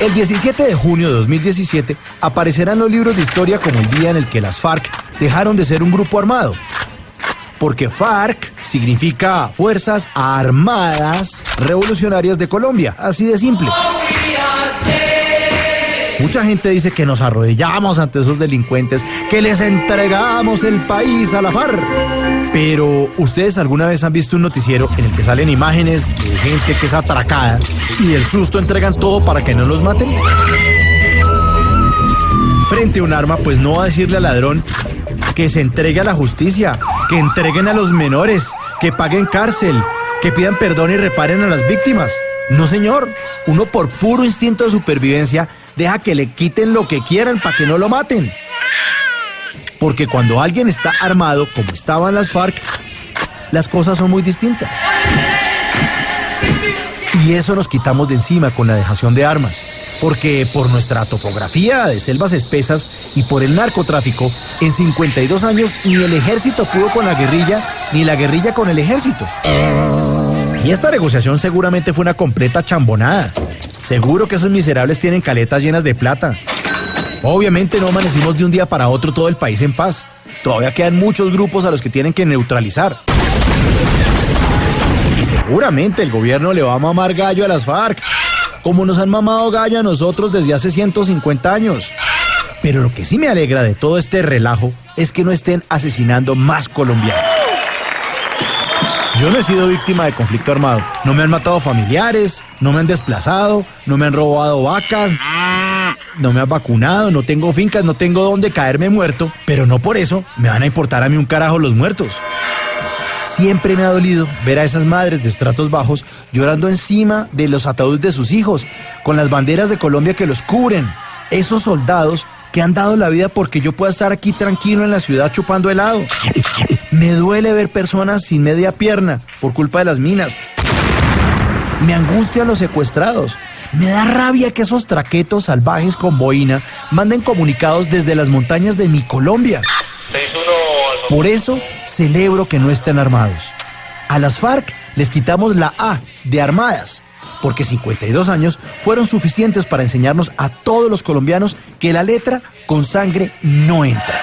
El 17 de junio de 2017 aparecerán los libros de historia como el día en el que las FARC dejaron de ser un grupo armado. Porque FARC significa Fuerzas Armadas Revolucionarias de Colombia, así de simple. Mucha gente dice que nos arrodillamos ante esos delincuentes, que les entregamos el país a la FARC. Pero, ¿ustedes alguna vez han visto un noticiero en el que salen imágenes de gente que es atracada y del susto entregan todo para que no los maten? Frente a un arma, pues no va a decirle al ladrón que se entregue a la justicia, que entreguen a los menores, que paguen cárcel, que pidan perdón y reparen a las víctimas. No, señor. Uno por puro instinto de supervivencia deja que le quiten lo que quieran para que no lo maten. Porque cuando alguien está armado, como estaban las FARC, las cosas son muy distintas. Y eso nos quitamos de encima con la dejación de armas. Porque por nuestra topografía de selvas espesas y por el narcotráfico, en 52 años ni el ejército pudo con la guerrilla, ni la guerrilla con el ejército. Y esta negociación seguramente fue una completa chambonada. Seguro que esos miserables tienen caletas llenas de plata. Obviamente no amanecimos de un día para otro todo el país en paz. Todavía quedan muchos grupos a los que tienen que neutralizar. Y seguramente el gobierno le va a mamar gallo a las FARC, como nos han mamado gallo a nosotros desde hace 150 años. Pero lo que sí me alegra de todo este relajo es que no estén asesinando más colombianos. Yo no he sido víctima de conflicto armado. No me han matado familiares, no me han desplazado, no me han robado vacas, no me han vacunado, no tengo fincas, no tengo dónde caerme muerto, pero no por eso me van a importar a mí un carajo los muertos. Siempre me ha dolido ver a esas madres de estratos bajos llorando encima de los ataúdes de sus hijos, con las banderas de Colombia que los cubren. Esos soldados que han dado la vida porque yo pueda estar aquí tranquilo en la ciudad chupando helado. Me duele ver personas sin media pierna por culpa de las minas. Me angustia los secuestrados. Me da rabia que esos traquetos salvajes con boina manden comunicados desde las montañas de mi Colombia. Por eso celebro que no estén armados. A las FARC les quitamos la A de armadas, porque 52 años fueron suficientes para enseñarnos a todos los colombianos que la letra con sangre no entra.